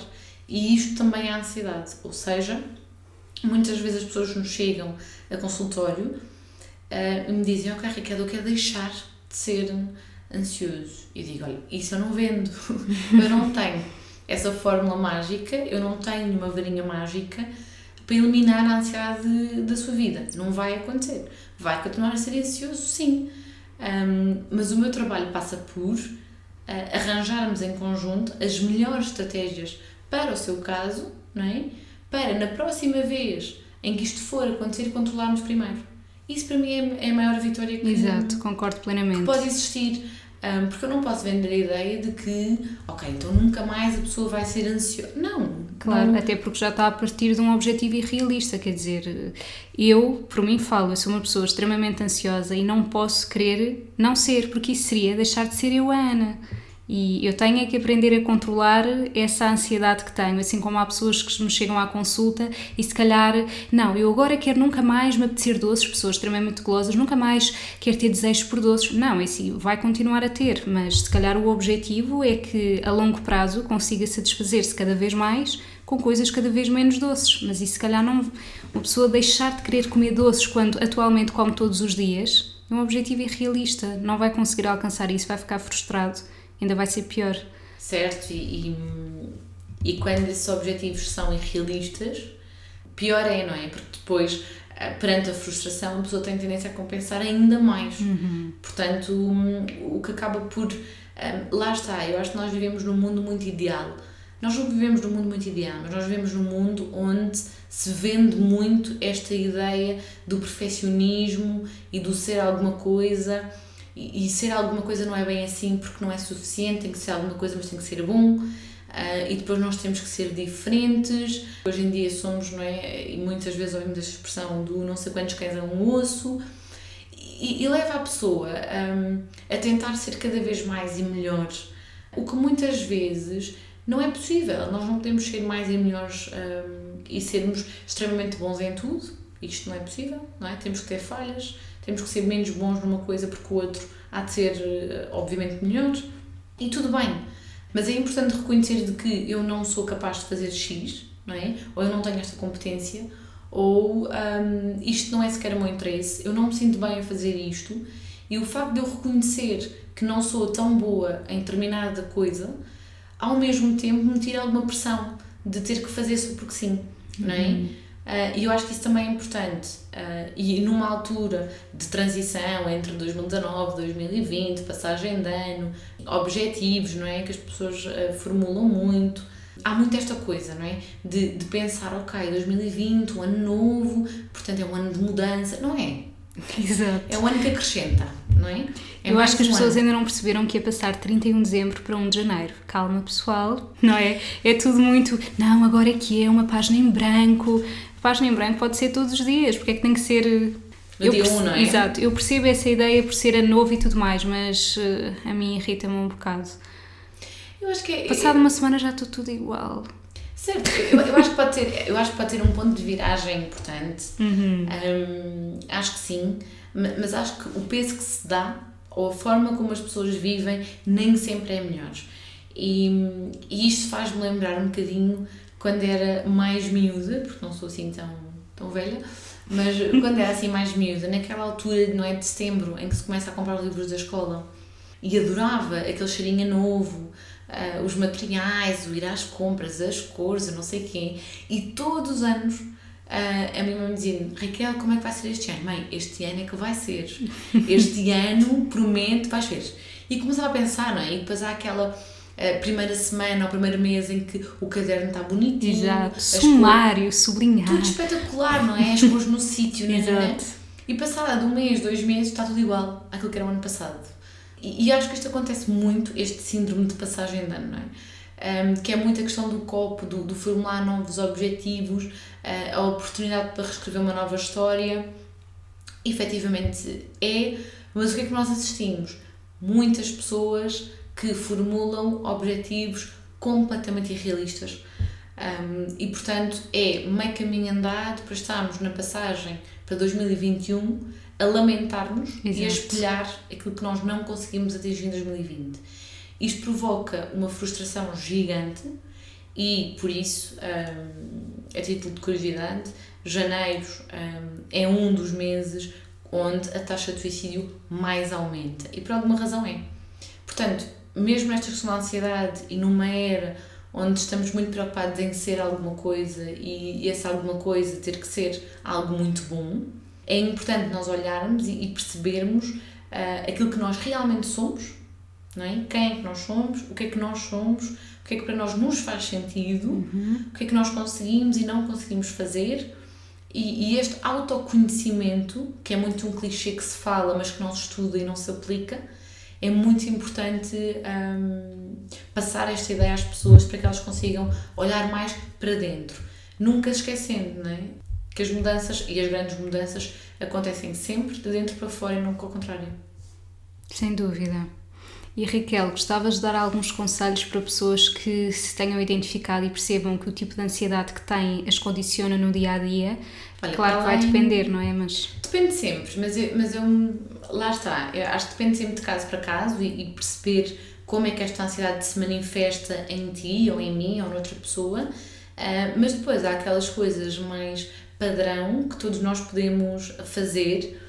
E isto também é a ansiedade, ou seja, muitas vezes as pessoas nos chegam a consultório uh, e me dizem, ok Ricardo, eu quero deixar de ser ansioso. E digo, olha, isso eu não vendo, eu não tenho essa fórmula mágica, eu não tenho uma varinha mágica para eliminar a ansiedade da sua vida. Não vai acontecer. Vai continuar a ser ansioso, sim. Um, mas o meu trabalho passa por uh, arranjarmos em conjunto as melhores estratégias para o seu caso, não é? Para na próxima vez em que isto for acontecer, controlarmos primeiro. Isso para mim é, é a maior vitória que, Exato, concordo plenamente. Que pode existir. Um, porque eu não posso vender a ideia de que, ok, então nunca mais a pessoa vai ser ansiosa. Não. Claro, não. até porque já está a partir de um objetivo irrealista. Quer dizer, eu, por mim, falo, eu sou uma pessoa extremamente ansiosa e não posso querer não ser, porque isso seria deixar de ser eu a Ana. E eu tenho é que aprender a controlar essa ansiedade que tenho, assim como há pessoas que me chegam à consulta e se calhar, não, eu agora quero nunca mais me apetecer doces, pessoas extremamente golosas, nunca mais quero ter desejos por doces. Não, assim, vai continuar a ter, mas se calhar o objetivo é que a longo prazo consiga satisfazer-se cada vez mais com coisas cada vez menos doces. Mas isso se calhar não. Uma pessoa deixar de querer comer doces quando atualmente come todos os dias é um objetivo irrealista, não vai conseguir alcançar isso, vai ficar frustrado ainda vai ser pior. Certo, e, e, e quando esses objetivos são irrealistas, pior é, não é? Porque depois, eh, perante a frustração, a pessoa tem tendência a compensar ainda mais. Uhum. Portanto, o que acaba por. Eh, lá está, eu acho que nós vivemos num mundo muito ideal. Nós não vivemos num mundo muito ideal, mas nós vivemos num mundo onde se vende muito esta ideia do perfeccionismo e do ser alguma coisa e, e, ser alguma coisa não é bem assim porque não é suficiente, tem que ser alguma coisa, mas tem que ser bom. Uh, e depois nós temos que ser diferentes. Hoje em dia somos, não é? E muitas vezes ouvimos esta expressão do não sei quantos cães é um osso. E, e leva a pessoa um, a tentar ser cada vez mais e melhor. O que muitas vezes não é possível. Nós não podemos ser mais e melhores um, e sermos extremamente bons em tudo. Isto não é possível, não é? Temos que ter falhas, temos que ser menos bons numa coisa porque o outro há de ser, eh, obviamente, melhor. E tudo bem. Mas é importante reconhecer de que eu não sou capaz de fazer X, não é? Ou eu não tenho esta competência, ou um, isto não é sequer o meu interesse, eu não me sinto bem a fazer isto, e o facto de eu reconhecer que não sou tão boa em determinada coisa, ao mesmo tempo me tira alguma pressão de ter que fazer só porque sim, não é? Uhum. Uh, e eu acho que isso também é importante. Uh, e numa altura de transição entre 2019 e 2020, passagem de ano, objetivos, não é? Que as pessoas uh, formulam muito. Há muito esta coisa, não é? De, de pensar, ok, 2020, um ano novo, portanto é um ano de mudança. Não é. Exato. É um ano que acrescenta, não é? é eu acho que as pessoas ano. ainda não perceberam que ia passar 31 de dezembro para 1 de janeiro. Calma, pessoal, não é? É tudo muito. Não, agora é que é uma página em branco página em branco pode ser todos os dias, porque é que tem que ser. No dia 1, um, não é? Exato, eu percebo essa ideia por ser a novo e tudo mais, mas uh, a mim irrita-me um bocado. Eu acho que é, Passado eu, uma semana já estou tudo igual. Certo, eu, eu, acho que pode ter, eu acho que pode ter um ponto de viragem importante. Uhum. Um, acho que sim, mas acho que o peso que se dá ou a forma como as pessoas vivem nem sempre é melhor. E, e isto faz-me lembrar um bocadinho quando era mais miúda, porque não sou assim tão, tão velha, mas quando era assim mais miúda, naquela altura, não é, de setembro, em que se começa a comprar livros da escola, e adorava aquele cheirinho novo, uh, os materiais, o ir às compras, as cores, não sei quem, e todos os anos uh, a minha mãe me dizia, Raquel, como é que vai ser este ano? Mãe, este ano é que vai ser, este ano promete, vais ver. E começava a pensar, não é? E depois há aquela a primeira semana ou primeiro mês em que o caderno está bonitinho. Exato. Sumário, sublinhar. Tudo espetacular, não é? As cores no sítio, não é? Exato. E passado de um mês, dois meses, está tudo igual àquilo que era o ano passado. E, e acho que isto acontece muito, este síndrome de passagem de ano, não é? Um, que é muito a questão do copo, do, do formular novos objetivos, uh, a oportunidade para reescrever uma nova história. Efetivamente é, mas o que é que nós assistimos? Muitas pessoas que formulam objetivos completamente irrealistas. Um, e portanto é meio caminho andado para estarmos na passagem para 2021 a lamentar-nos e a espelhar aquilo que nós não conseguimos atingir em 2020. Isto provoca uma frustração gigante e por isso, um, a título de curiosidade, janeiro um, é um dos meses onde a taxa de suicídio mais aumenta e por alguma razão é. Portanto, mesmo nesta questão da ansiedade e numa era onde estamos muito preocupados em ser alguma coisa e essa alguma coisa ter que ser algo muito bom, é importante nós olharmos e percebermos uh, aquilo que nós realmente somos, não é? quem é que nós somos, o que é que nós somos, o que é que para nós nos faz sentido, uhum. o que é que nós conseguimos e não conseguimos fazer. E, e este autoconhecimento, que é muito um clichê que se fala, mas que não se estuda e não se aplica, é muito importante um, passar esta ideia às pessoas para que elas consigam olhar mais para dentro. Nunca esquecendo não é? que as mudanças e as grandes mudanças acontecem sempre de dentro para fora e nunca ao contrário. Sem dúvida. E Raquel, gostavas de dar alguns conselhos para pessoas que se tenham identificado e percebam que o tipo de ansiedade que têm as condiciona no dia a dia? Olha, claro que vai depender, não é? Mas... Depende sempre, mas eu, mas eu lá está, eu acho que depende sempre de caso para caso e, e perceber como é que esta ansiedade se manifesta em ti ou em mim ou noutra pessoa. Uh, mas depois há aquelas coisas mais padrão que todos nós podemos fazer,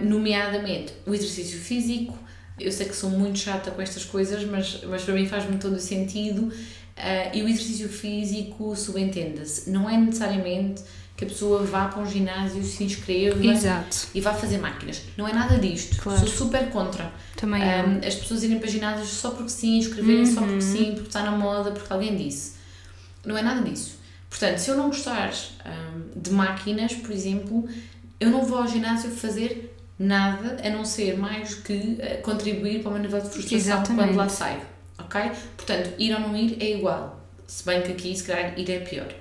nomeadamente o exercício físico, eu sei que sou muito chata com estas coisas, mas, mas para mim faz-me todo o sentido. Uh, e o exercício físico, subentenda-se, não é necessariamente que a pessoa vá para um ginásio, se inscreva Exato. e vá fazer máquinas. Não é nada disto. Claro. Sou super contra. Também um, As pessoas irem para ginásios só porque sim, inscreverem uhum. só porque uhum. sim, porque está na moda, porque alguém disse. Não é nada disso. Portanto, se eu não gostar um, de máquinas, por exemplo, eu não vou ao ginásio fazer nada a não ser mais que uh, contribuir para o meu nível de frustração Exatamente. quando lá saio, ok? Portanto, ir ou não ir é igual, se bem que aqui se calhar ir é pior.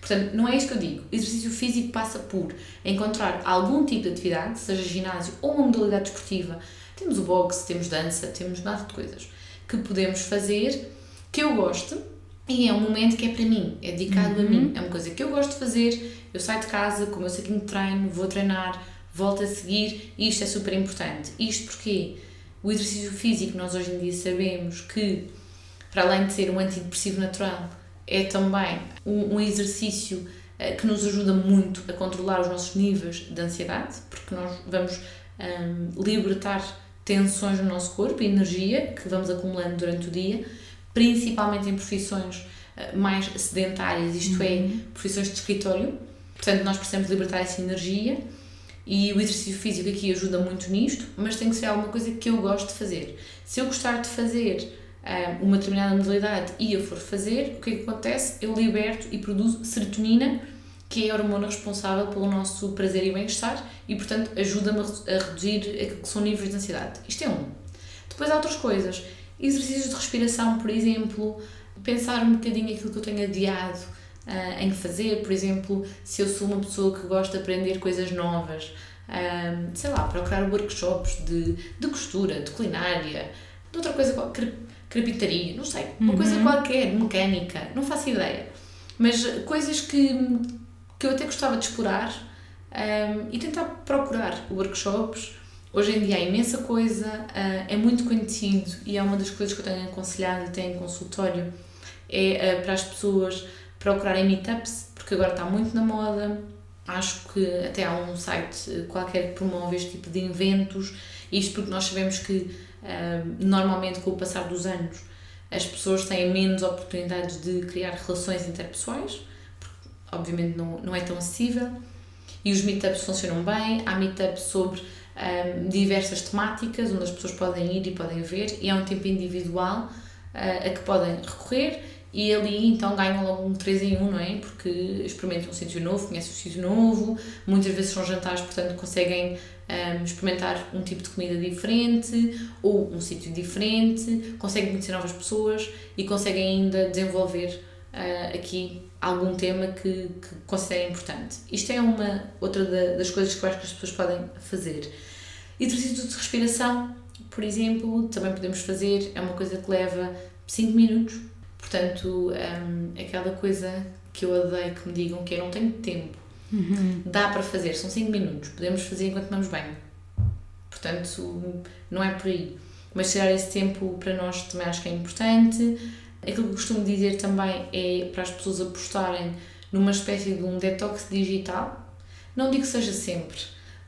Portanto, não é isso que eu digo. Exercício físico passa por encontrar algum tipo de atividade, seja ginásio ou uma modalidade desportiva. Temos o boxe, temos dança, temos nada de coisas que podemos fazer que eu gosto e é um momento que é para mim, é dedicado uhum. a mim. É uma coisa que eu gosto de fazer. Eu saio de casa, como eu sei que me treino, vou treinar, volto a seguir e isto é super importante. Isto porque o exercício físico, nós hoje em dia sabemos que, para além de ser um antidepressivo natural, é também um, um exercício uh, que nos ajuda muito a controlar os nossos níveis de ansiedade, porque nós vamos um, libertar tensões no nosso corpo, energia que vamos acumulando durante o dia, principalmente em profissões uh, mais sedentárias, isto é, uhum. é, profissões de escritório. Portanto, nós precisamos libertar essa energia e o exercício físico aqui ajuda muito nisto, mas tem que ser alguma coisa que eu gosto de fazer. Se eu gostar de fazer uma determinada modalidade e eu for fazer, o que é que acontece? Eu liberto e produzo serotonina, que é a hormona responsável pelo nosso prazer e bem-estar e, portanto, ajuda-me a reduzir que são níveis de ansiedade. Isto é um. Depois há outras coisas. Exercícios de respiração, por exemplo, pensar um bocadinho aquilo que eu tenho adiado uh, em fazer, por exemplo, se eu sou uma pessoa que gosta de aprender coisas novas, sei lá, procurar workshops de, de costura, de culinária, de outra coisa qualquer, crepitaria, não sei, uma uhum. coisa qualquer, mecânica, não faço ideia. Mas coisas que, que eu até gostava de explorar um, e tentar procurar workshops. Hoje em dia há imensa coisa, uh, é muito conhecido e é uma das coisas que eu tenho aconselhado até em consultório, é uh, para as pessoas procurarem meetups, porque agora está muito na moda. Acho que até há um site qualquer que promove este tipo de eventos, isto porque nós sabemos que normalmente com o passar dos anos as pessoas têm menos oportunidades de criar relações interpessoais, porque obviamente não, não é tão acessível e os meetups funcionam bem. Há meetups sobre um, diversas temáticas onde as pessoas podem ir e podem ver, e é um tempo individual uh, a que podem recorrer. E ali então ganham logo um 3 em 1, não é? Porque experimentam um sítio novo, conhecem um sítio novo, muitas vezes são jantares, portanto conseguem um, experimentar um tipo de comida diferente ou um sítio diferente, conseguem conhecer novas pessoas e conseguem ainda desenvolver uh, aqui algum tema que, que considerem importante. Isto é uma outra da, das coisas que eu acho que as pessoas podem fazer. Exercício de respiração, por exemplo, também podemos fazer, é uma coisa que leva 5 minutos. Portanto, um, aquela coisa que eu odeio que me digam que eu não tenho tempo. Uhum. Dá para fazer, são 5 minutos, podemos fazer enquanto tomamos banho. Portanto, não é por aí. Mas tirar esse tempo para nós também acho que é importante. Aquilo que costumo dizer também é para as pessoas apostarem numa espécie de um detox digital. Não digo que seja sempre,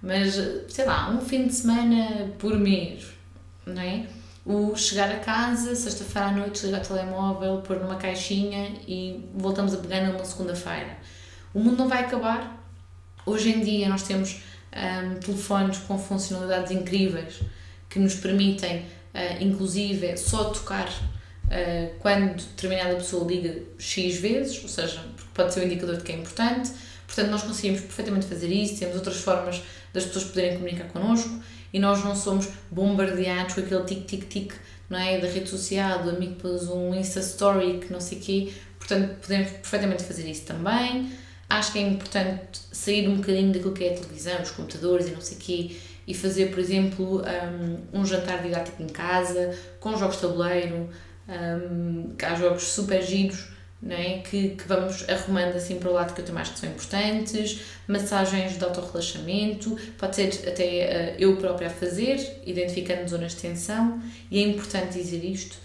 mas sei lá, um fim de semana por mês, não é? O chegar a casa, sexta-feira à noite, ligar o telemóvel, pôr numa caixinha e voltamos a pegar numa segunda-feira. O mundo não vai acabar. Hoje em dia nós temos um, telefones com funcionalidades incríveis que nos permitem, uh, inclusive, só tocar eh, quando determinada pessoa liga X vezes, ou seja, pode ser um indicador de que é importante. Portanto, nós conseguimos perfeitamente fazer isso, temos outras formas das pessoas poderem comunicar connosco e nós não somos bombardeados com aquele tic-tic-tic não é? da rede social, do amigo pôs um Insta Story que não sei o quê. Portanto, podemos perfeitamente fazer isso também. Acho que é importante sair um bocadinho daquilo que é a televisão, os computadores e não sei o quê e fazer, por exemplo, um, um jantar didático em casa, com jogos de tabuleiro, um, há jogos super giros é? que, que vamos arrumando assim para o lado que eu também acho que são importantes, massagens de autorrelaxamento, pode ser até uh, eu própria a fazer, identificando zonas de tensão, e é importante dizer isto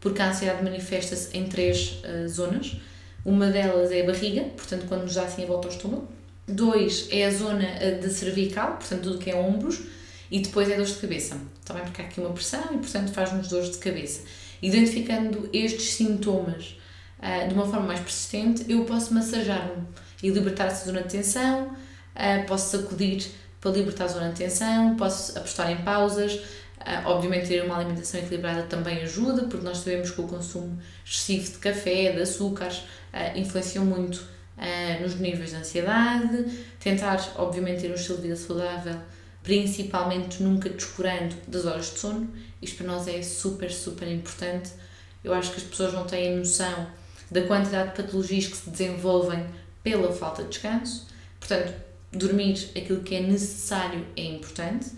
porque a ansiedade manifesta-se em três uh, zonas. Uma delas é a barriga, portanto, quando nos dá assim a volta ao estômago. Dois é a zona uh, de cervical, portanto, tudo que é ombros. E depois é dores de cabeça, também porque há aqui uma pressão e, portanto, faz-nos dores de cabeça identificando estes sintomas uh, de uma forma mais persistente, eu posso massajar-me e libertar essa zona de tensão, uh, posso sacudir para libertar a zona de tensão, posso apostar em pausas. Uh, obviamente, ter uma alimentação equilibrada também ajuda, porque nós sabemos que o consumo excessivo de café, de açúcares, influencia muito nos níveis de ansiedade. Tentar, obviamente, ter um estilo de vida saudável, principalmente nunca descurando das horas de sono. Isto para nós é super, super importante. Eu acho que as pessoas não têm noção da quantidade de patologias que se desenvolvem pela falta de descanso. Portanto, dormir aquilo que é necessário é importante.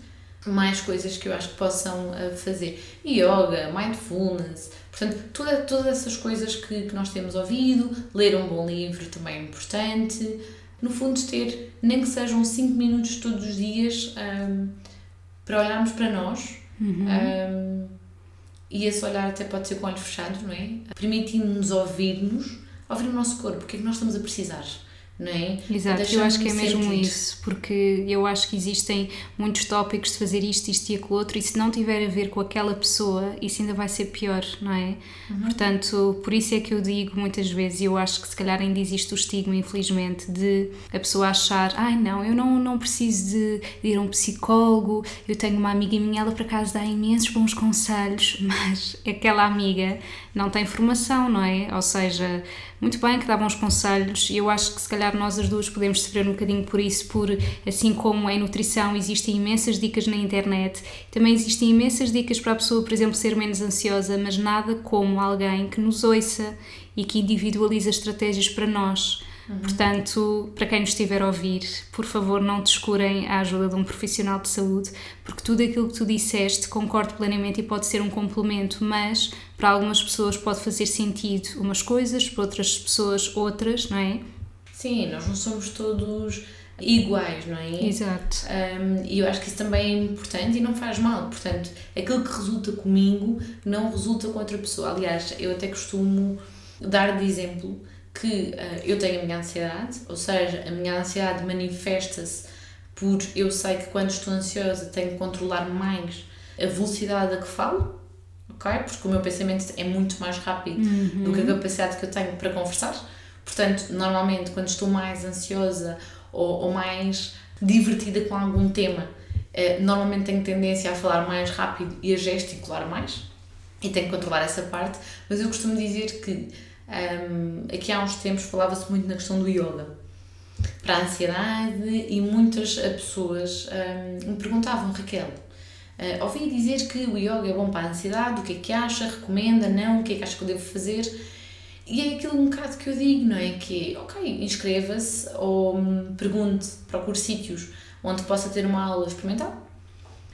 Mais coisas que eu acho que possam uh, fazer. Yoga, mindfulness, portanto, toda, todas essas coisas que, que nós temos ouvido. Ler um bom livro também é importante. No fundo, ter, nem que sejam 5 minutos todos os dias um, para olharmos para nós Uhum. Um, e esse olhar até pode ser com olhos fechados, não é? Permitindo-nos ouvirmos, ouvir o nosso corpo, o que é que nós estamos a precisar não é? Exato, eu acho que é mesmo sentido. isso, porque eu acho que existem muitos tópicos de fazer isto, isto e aquilo outro, e se não tiver a ver com aquela pessoa, isso ainda vai ser pior, não é? Uhum. Portanto, por isso é que eu digo muitas vezes, e eu acho que se calhar ainda existe o estigma, infelizmente, de a pessoa achar: ai não, eu não, não preciso de, de ir a um psicólogo, eu tenho uma amiga minha, ela por acaso dá imensos bons conselhos, mas aquela amiga não tem formação, não é? Ou seja, muito bem que davam uns conselhos e eu acho que se calhar nós as duas podemos sofrer um bocadinho por isso, por assim como em nutrição existem imensas dicas na internet, também existem imensas dicas para a pessoa, por exemplo, ser menos ansiosa, mas nada como alguém que nos ouça e que individualiza estratégias para nós. Uhum. Portanto, para quem nos estiver a ouvir, por favor, não descurem a ajuda de um profissional de saúde, porque tudo aquilo que tu disseste concordo plenamente e pode ser um complemento, mas para algumas pessoas pode fazer sentido umas coisas, para outras pessoas outras, não é? Sim, nós não somos todos iguais, não é? Exato. Um, e eu acho que isso também é importante e não faz mal. Portanto, aquilo que resulta comigo não resulta com outra pessoa. Aliás, eu até costumo dar de exemplo que uh, eu tenho a minha ansiedade, ou seja, a minha ansiedade manifesta-se por eu sei que quando estou ansiosa tenho que controlar mais a velocidade a que falo, ok? Porque o meu pensamento é muito mais rápido uhum. do que a capacidade que eu tenho para conversar. Portanto, normalmente quando estou mais ansiosa ou, ou mais divertida com algum tema, uh, normalmente tenho tendência a falar mais rápido e a gesticular mais e tenho que controlar essa parte, mas eu costumo dizer que um, aqui há uns tempos falava-se muito na questão do yoga para a ansiedade e muitas pessoas um, me perguntavam, Raquel, uh, ouvi dizer que o yoga é bom para a ansiedade, o que é que acha, recomenda, não, o que é que acha que eu devo fazer? E é aquilo um bocado que eu digo, não é? Que, ok, inscreva-se ou um, pergunte, procure sítios onde possa ter uma aula experimental.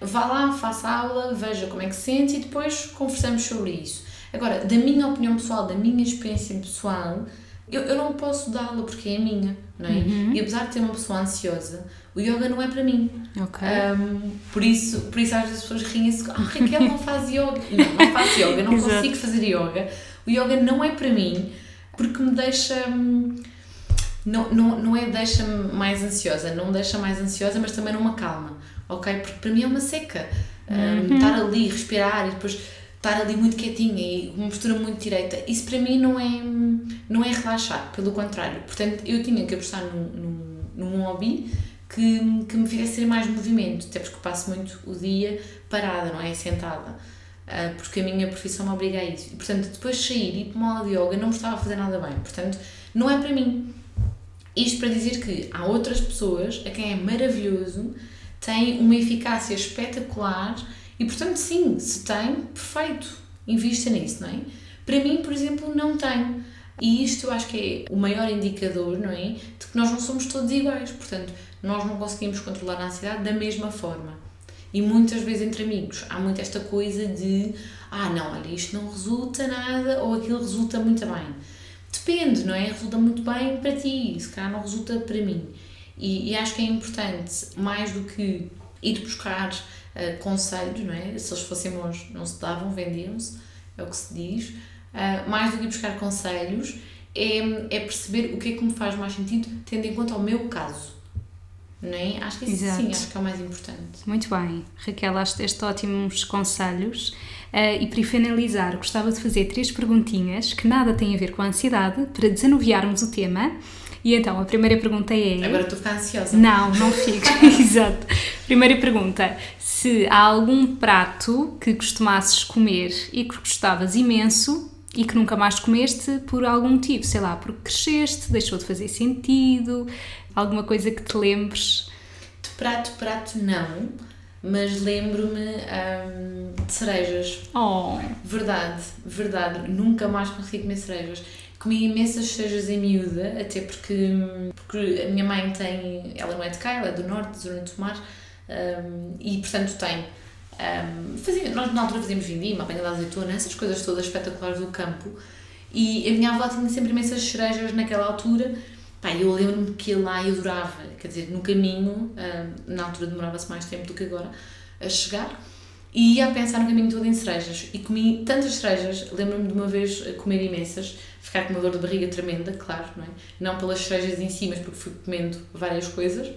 Vá lá, faça a aula, veja como é que se sente e depois conversamos sobre isso. Agora, da minha opinião pessoal, da minha experiência pessoal, eu, eu não posso dá-la porque é a minha, não é? Uhum. E apesar de ter uma pessoa ansiosa, o yoga não é para mim. Um, por, isso, por isso às vezes as pessoas riem-se, ah, Raquel não faz yoga. Não, não faço yoga, não consigo fazer yoga. O yoga não é para mim porque me deixa. Não, não, não é deixa-me mais ansiosa, não deixa mais ansiosa, mas também não me acalma, ok? Porque para mim é uma seca. Um, uhum. Estar ali, respirar e depois estar ali muito quietinha e uma postura muito direita, isso para mim não é, não é relaxar, pelo contrário. Portanto, eu tinha que apostar num, num, num hobby que, que me fizesse ter mais movimento, até porque passo muito o dia parada, não é? Sentada. Uh, porque a minha profissão me obriga a isso. E, portanto, depois de sair e ir para uma aula de yoga não me estava a fazer nada bem. Portanto, não é para mim. Isto para dizer que há outras pessoas a quem é maravilhoso, tem uma eficácia espetacular e portanto, sim, se tem, perfeito, invista nisso, não é? Para mim, por exemplo, não tenho. E isto eu acho que é o maior indicador, não é? De que nós não somos todos iguais. Portanto, nós não conseguimos controlar a ansiedade da mesma forma. E muitas vezes entre amigos há muito esta coisa de ah, não, olha, isto não resulta nada ou aquilo resulta muito bem. Depende, não é? Resulta muito bem para ti, se calhar não resulta para mim. E, e acho que é importante, mais do que ir buscar uh, conselhos, não é? Se eles fossem bons, não se davam, vendiam-se, é o que se diz. Uh, mais do que buscar conselhos, é, é perceber o que é que me faz mais sentido, tendo em conta o meu caso. Não é? Acho que isso Exato. sim, acho que é o mais importante. Muito bem, Raquel, acho este ótimos conselhos. Uh, e para finalizar, gostava de fazer três perguntinhas que nada têm a ver com a ansiedade, para desanuviarmos o tema e então, a primeira pergunta é. Agora estou a ficar ansiosa. Não, não fico. Exato. Primeira pergunta: se há algum prato que costumasses comer e que gostavas imenso e que nunca mais comeste por algum motivo, sei lá, porque cresceste, deixou de fazer sentido, alguma coisa que te lembres? De prato, prato não, mas lembro-me hum, de cerejas. Oh! Verdade, verdade, nunca mais consegui comer cerejas comi imensas cerejas em miúda, até porque, porque a minha mãe tem, ela não é de cá, ela é do norte, de Zona do Mar, um, e portanto tem. Um, fazia, nós na altura fazíamos vindima, apanha da azeitona, essas coisas todas espetaculares do campo, e a minha avó tinha sempre imensas cerejas naquela altura. Pá, eu lembro-me que lá e adorava, quer dizer, no caminho, um, na altura demorava-se mais tempo do que agora, a chegar e ia a pensar no caminho todo em cerejas. E comi tantas cerejas, lembro-me de uma vez comer imensas, ficar com uma dor de barriga tremenda, claro, não é? Não pelas cerejas em si, mas porque fui comendo várias coisas,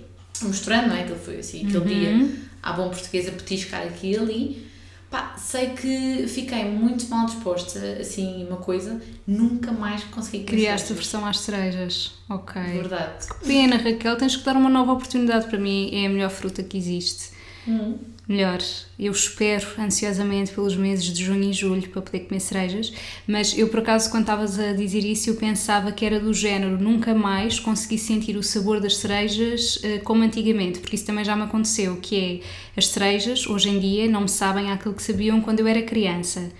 misturando, não é? Aquele foi assim, aquele Uhum. dia, à bom português, a petiscar aqui e ali. Pá, sei que fiquei muito mal disposta, assim, uma coisa, nunca mais consegui Criaste a versão às cerejas. Ok. Verdade. Pena, Raquel, tens que dar uma nova oportunidade para mim. É a melhor fruta que existe. Hum. Melhor. Eu espero ansiosamente pelos meses de junho e julho para poder comer cerejas, mas eu por acaso, quando estavas a dizer isso, eu pensava que era do género nunca mais consegui sentir o sabor das cerejas eh, como antigamente, porque isso também já me aconteceu, que é as cerejas hoje em dia não me sabem aquilo que sabiam quando eu era criança.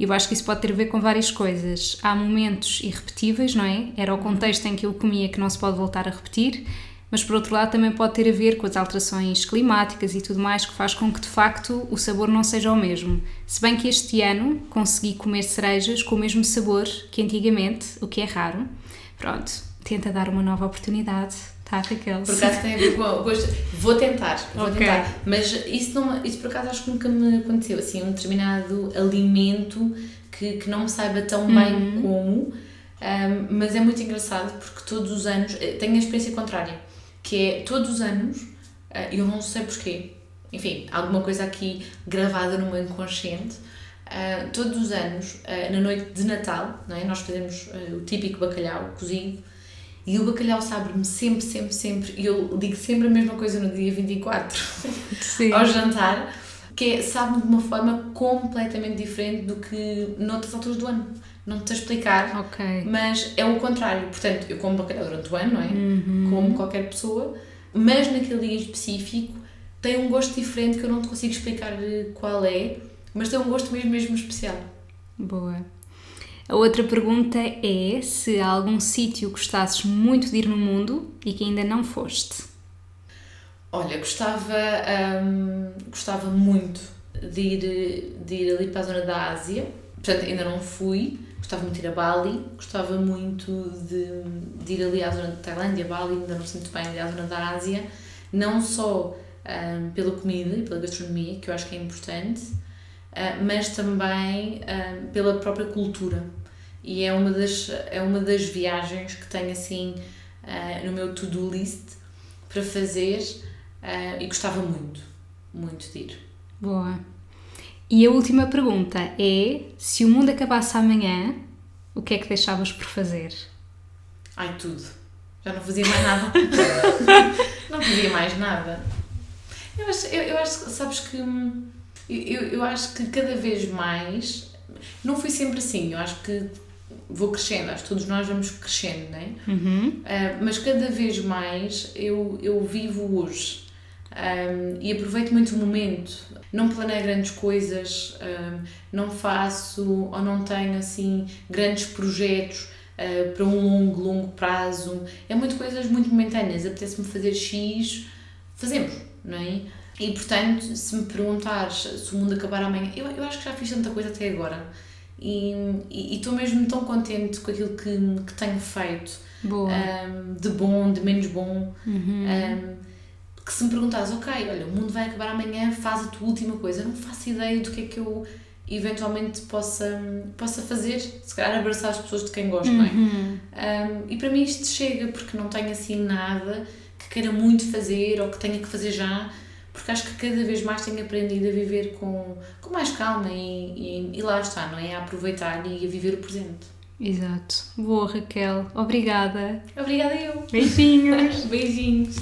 Eu acho que isso pode ter a ver com várias coisas. Há momentos irrepetíveis, não é? Era o contexto em que eu comia que não se pode voltar a repetir, mas por outro lado também pode ter a ver com as alterações climáticas e tudo mais que faz com que de facto o sabor não seja o mesmo. Se bem que este ano consegui comer cerejas com o mesmo sabor que antigamente, o que é raro. Pronto, tenta dar uma nova oportunidade, tá Raquel? Por acaso tem a ver com o gosto. Vou tentar, vou Ok. tentar. Mas isso, não, isso por acaso acho que nunca me aconteceu. Assim, um determinado alimento que, que não me saiba tão bem como. Um, mas é muito engraçado porque todos os anos. eh, Tenho a experiência contrária. Que é todos os anos, eh, eu não sei porquê. Enfim, alguma coisa aqui gravada no meu inconsciente. eh, todos os anos, eh, na noite de Natal, não é? nós fazemos o típico bacalhau cozido e o bacalhau sabe-me sempre, sempre, sempre, e eu digo sempre a mesma coisa no dia 24, Sim. ao jantar, que é, sabe-me de uma forma completamente diferente do que noutras alturas do ano. Não te sei explicar, Ok. mas é o contrário. Portanto, eu como bacalhau durante o ano, não é? Como qualquer pessoa, mas naquele dia em específico tem um gosto diferente que eu não te consigo explicar eh, qual é, mas tem um gosto mesmo, mesmo especial. Boa. A outra pergunta é se há algum sítio gostasses muito de ir no mundo e que ainda não foste. Olha, gostava, hum, gostava muito de ir, de ir ali para a zona da Ásia, portanto ainda não fui, gostava muito de ir a Bali, gostava muito de, de ir ali à zona Tailândia, Bali, ainda não sinto bem ali à zona da Ásia, não só hum, pela comida e pela gastronomia, que eu acho que é importante, ah, mas também hum, pela própria cultura. E é uma das, é uma das viagens que tenho assim ah, no meu to-do list para fazer ah, e gostava muito, muito de ir. Boa. E a última pergunta é: se o mundo acabasse amanhã, o que é que deixavas por fazer? Ai, tudo. Já não fazia mais nada. não fazia mais nada. Eu acho, eu, eu acho que, sabes que, hum, eu, eu acho que cada vez mais, não fui sempre assim, eu acho que vou crescendo, acho que todos nós vamos crescendo, não é? Uhum. Uh, mas cada vez mais eu, eu vivo hoje um, e aproveito muito o momento. Não planeio grandes coisas, um, não faço ou não tenho assim grandes projetos uh, para um longo, longo prazo. É muito coisas muito momentâneas. Apetece-me fazer X, fazemos, não é? E portanto, se me perguntares se o mundo acabar amanhã, eu, eu acho que já fiz tanta coisa até agora. E estou mesmo tão contente com aquilo que, que tenho feito Boa. um, de bom, de menos bom. Uhum. Que se me perguntares, ok, olha, o mundo vai acabar amanhã, faz a tua última coisa. Eu não faço ideia do que é que eu eventualmente possa, possa fazer. Se calhar abraçar as pessoas de quem gosto, não é? Uhum. Um, e para mim isto chega, porque não tenho assim nada que queira muito fazer ou que tenha que fazer já, porque acho que cada vez mais tenho aprendido a viver com, com mais calma e, e, e lá está, não é? A aproveitar e a viver o presente. Exato. Boa, Raquel. Obrigada. Obrigada eu. Beijinhos. Beijinhos.